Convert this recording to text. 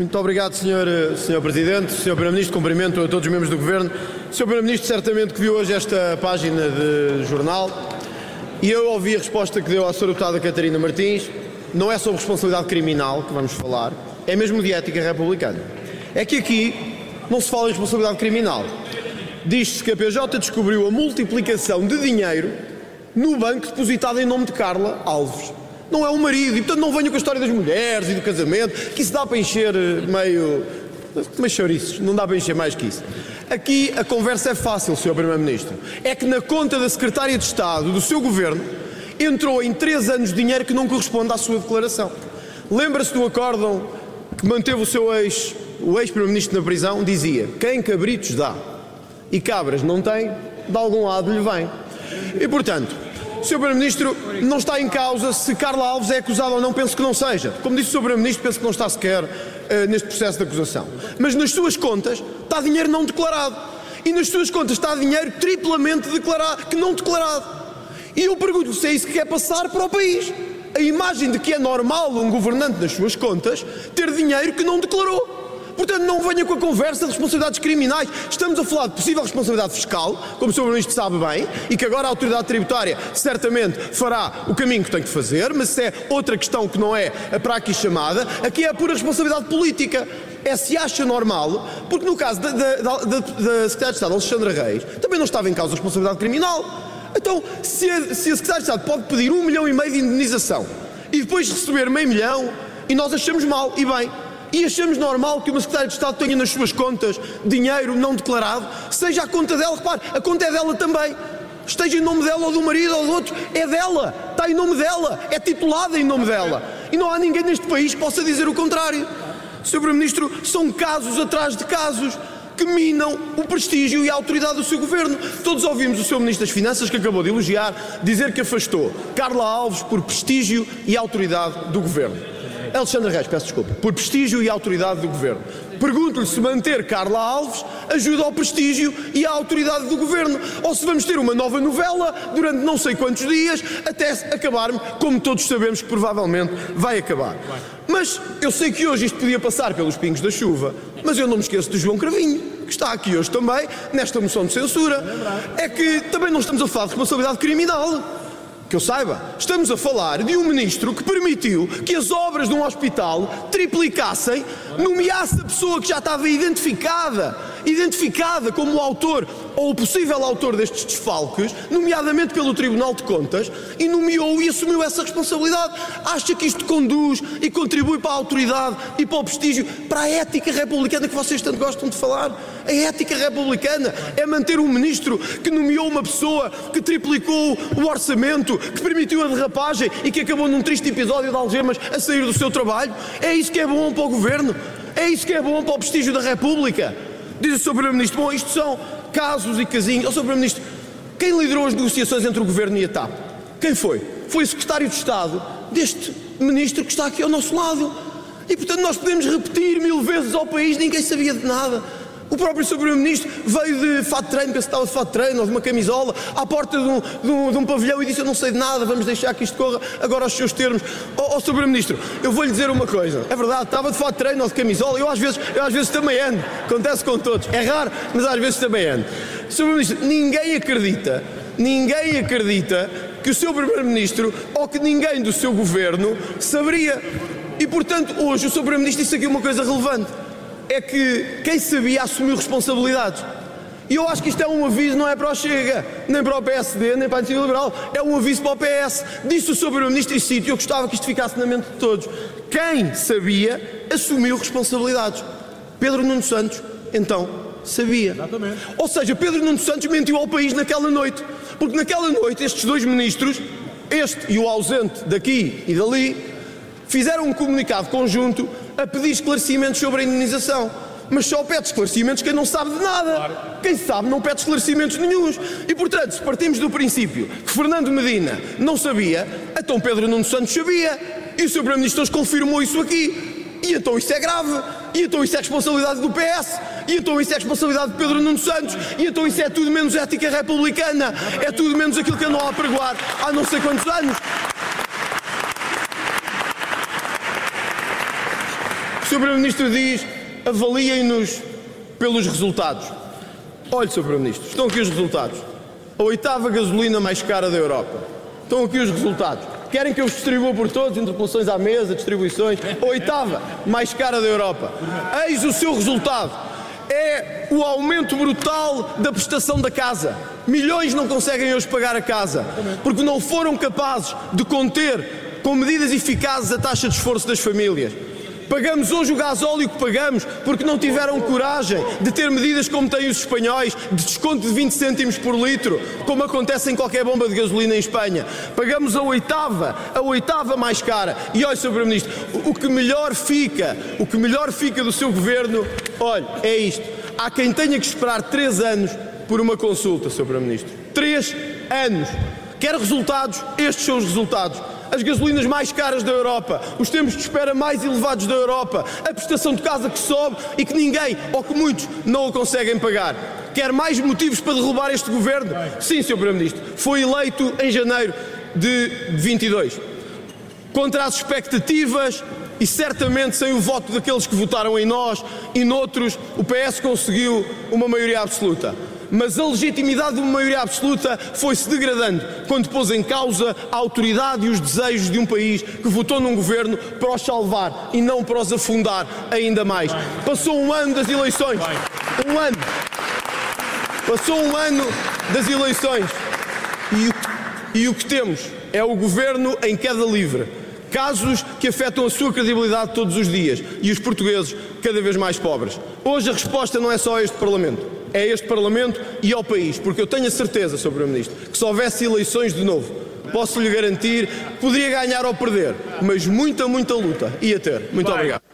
Muito obrigado, Sr. Sr. Presidente. Sr. Primeiro-Ministro, cumprimento a todos os membros do Governo. Sr. Primeiro-Ministro, certamente que viu hoje esta página de jornal e eu ouvi a resposta que deu à Sra. Deputada Catarina Martins. Não é sobre responsabilidade criminal que vamos falar, é mesmo de ética republicana. É que aqui não se fala em responsabilidade criminal. Diz-se que a PJ descobriu a multiplicação de dinheiro no banco depositado em nome de Carla Alves. Não é o marido, e portanto não venho com a história das mulheres e do casamento, que isso dá para encher eh, meio. meio chouriços, não dá para encher mais que isso. Aqui a conversa é fácil, Sr. Primeiro-Ministro. É que na conta da Secretária de Estado do seu governo entrou em três anos dinheiro que não corresponde à sua declaração. Lembra-se do acórdão que manteve o seu ex, o ex-Primeiro-Ministro na prisão? Dizia: quem cabritos dá e cabras não tem, de algum lado lhe vem. E portanto, Sr. Primeiro-Ministro, não está em causa se Carla Alves é acusada ou não, penso que não seja. Como disse o Sr. Primeiro-Ministro, penso que não está sequer uh, neste processo de acusação. Mas nas suas contas está dinheiro não declarado. E nas suas contas está dinheiro triplamente declarado, que não declarado. E eu pergunto se é isso que quer passar para o país. A imagem de que é normal um governante nas suas contas ter dinheiro que não declarou. Portanto, não venha com a conversa de responsabilidades criminais. Estamos a falar de possível responsabilidade fiscal, como o Sr. Ministro sabe bem, e que agora a autoridade tributária certamente fará o caminho que tem que fazer, mas isso é outra questão que não é para aqui chamada. Aqui é a pura responsabilidade política. É se acha normal, porque no caso da, da, da, da de Estado, Alexandra Reis, também não estava em causa a responsabilidade criminal. Então, se a, se a de Estado pode pedir um milhão e meio de indenização e depois receber meio milhão, e nós achamos mal, e bem, e achamos normal que uma secretária de Estado tenha nas suas contas dinheiro não declarado, seja a conta dela, repare, a conta é dela também. Esteja em nome dela ou do marido ou do outro, é dela, está em nome dela, é titulada em nome dela. E não há ninguém neste país que possa dizer o contrário. Sr. Primeiro-Ministro, são casos atrás de casos que minam o prestígio e a autoridade do seu governo. Todos ouvimos o seu Ministro das Finanças, que acabou de elogiar, dizer que afastou Carla Alves por prestígio e autoridade do governo. Alexandre Reis, peço desculpa, por prestígio e autoridade do governo. Pergunto-lhe se manter Carla Alves ajuda ao prestígio e à autoridade do governo, ou se vamos ter uma nova novela durante não sei quantos dias até acabarmos, como todos sabemos que provavelmente vai acabar. Mas eu sei que hoje isto podia passar pelos pingos da chuva, mas eu não me esqueço de João Cravinho, que está aqui hoje também, nesta moção de censura. É que também não estamos a falar de responsabilidade criminal que eu saiba, estamos a falar de um ministro que permitiu que as obras de um hospital triplicassem, nomeasse a pessoa que já estava identificada, identificada como o autor ou o possível autor destes desfalques, nomeadamente pelo Tribunal de Contas, e nomeou e assumiu essa responsabilidade. Acha que isto conduz e contribui para a autoridade e para o prestígio, para a ética republicana que vocês tanto gostam de falar? A ética republicana é manter um ministro que nomeou uma pessoa que triplicou o orçamento, que permitiu a derrapagem e que acabou num triste episódio de algemas a sair do seu trabalho? É isso que é bom para o governo? É isso que é bom para o prestígio da República? Diz o Sr. Primeiro-Ministro, bom, isto são casos e casinhos. Ó Sr. Primeiro-Ministro, quem liderou as negociações entre o Governo e a TAP? Quem foi? Foi o Secretário de Estado deste Ministro que está aqui ao nosso lado. E portanto nós podemos repetir mil vezes ao país, ninguém sabia de nada. O próprio Primeiro-Ministro veio de fato de treino, penso que estava de fato de treino ou de uma camisola, à porta de um, de, um, de um, pavilhão e disse: Eu não sei de nada, vamos deixar que isto corra agora aos seus termos. Ó oh, oh, Primeiro-Ministro, eu vou-lhe dizer uma coisa: é verdade, estava de fato de treino ou de camisola, eu às vezes, eu às vezes também ando, acontece com todos, é raro, mas às vezes também ando. Sr. Primeiro-Ministro, ninguém acredita, ninguém acredita que o seu Primeiro-Ministro ou que ninguém do seu governo saberia. E portanto, hoje o Sr. Primeiro-Ministro disse aqui uma coisa relevante é que quem sabia assumiu responsabilidades. E eu acho que isto é um aviso, não é para o Chega, nem para o PSD, nem para a Iniciativa Liberal, é um aviso para o PS. Disse o sobre o Ministro e sítio, eu gostava que isto ficasse na mente de todos. Quem sabia assumiu responsabilidades. Pedro Nuno Santos, então, sabia. Exatamente. Ou seja, Pedro Nuno Santos mentiu ao país naquela noite. Porque naquela noite estes dois ministros, este e o ausente daqui e dali, fizeram um comunicado conjunto a pedir esclarecimentos sobre a indenização. Mas só pede esclarecimentos quem não sabe de nada. Claro. Quem sabe não pede esclarecimentos nenhums. E portanto, se partimos do princípio que Fernando Medina não sabia, então Pedro Nuno Santos sabia. E o Sr. Primeiro-Ministro confirmou isso aqui. E então isso é grave. E então isso é responsabilidade do PS. E então isso é responsabilidade de Pedro Nuno Santos. E então isso é tudo menos ética republicana. É tudo menos aquilo que andou a pregoar há não sei quantos anos. Sr. Primeiro-Ministro diz: avaliem-nos pelos resultados. Olhe, Sr. Primeiro-Ministro, estão aqui os resultados. A oitava gasolina mais cara da Europa. Estão aqui os resultados. Querem que eu os distribua por todos, interpelações à mesa, distribuições? A oitava mais cara da Europa. Eis o seu resultado. É o aumento brutal da prestação da casa. Milhões não conseguem hoje pagar a casa porque não foram capazes de conter com medidas eficazes a taxa de esforço das famílias. Pagamos hoje o gasóleo que pagamos porque não tiveram coragem de ter medidas como têm os espanhóis, de desconto de 20 cêntimos por litro, como acontece em qualquer bomba de gasolina em Espanha. Pagamos a oitava, a oitava mais cara. E olha, Sr. Primeiro-Ministro, o que melhor fica, o que melhor fica do seu governo, olha, é isto. Há quem tenha que esperar três anos por uma consulta, Sr. Primeiro-Ministro. Três anos. Quer resultados? Estes são os resultados as gasolinas mais caras da Europa, os tempos de espera mais elevados da Europa, a prestação de casa que sobe e que ninguém, ou que muitos, não o conseguem pagar. Quer mais motivos para derrubar este governo? Sim, Sr. Primeiro-Ministro. Foi eleito em janeiro de 22. Contra as expectativas e certamente sem o voto daqueles que votaram em nós e noutros, o PS conseguiu uma maioria absoluta mas a legitimidade de uma maioria absoluta foi-se degradando quando pôs em causa a autoridade e os desejos de um país que votou num governo para os salvar e não para os afundar ainda mais. Passou um ano das eleições. Um ano. Passou um ano das eleições. E o, e o que temos é o governo em queda livre. Casos que afetam a sua credibilidade todos os dias e os portugueses cada vez mais pobres. Hoje a resposta não é só este Parlamento é este Parlamento e ao país, porque eu tenho a certeza, Sr. Primeiro-Ministro, que se houvesse eleições de novo, posso lhe garantir que poderia ganhar ou perder, mas muita, muita luta ia ter. Muito obrigado.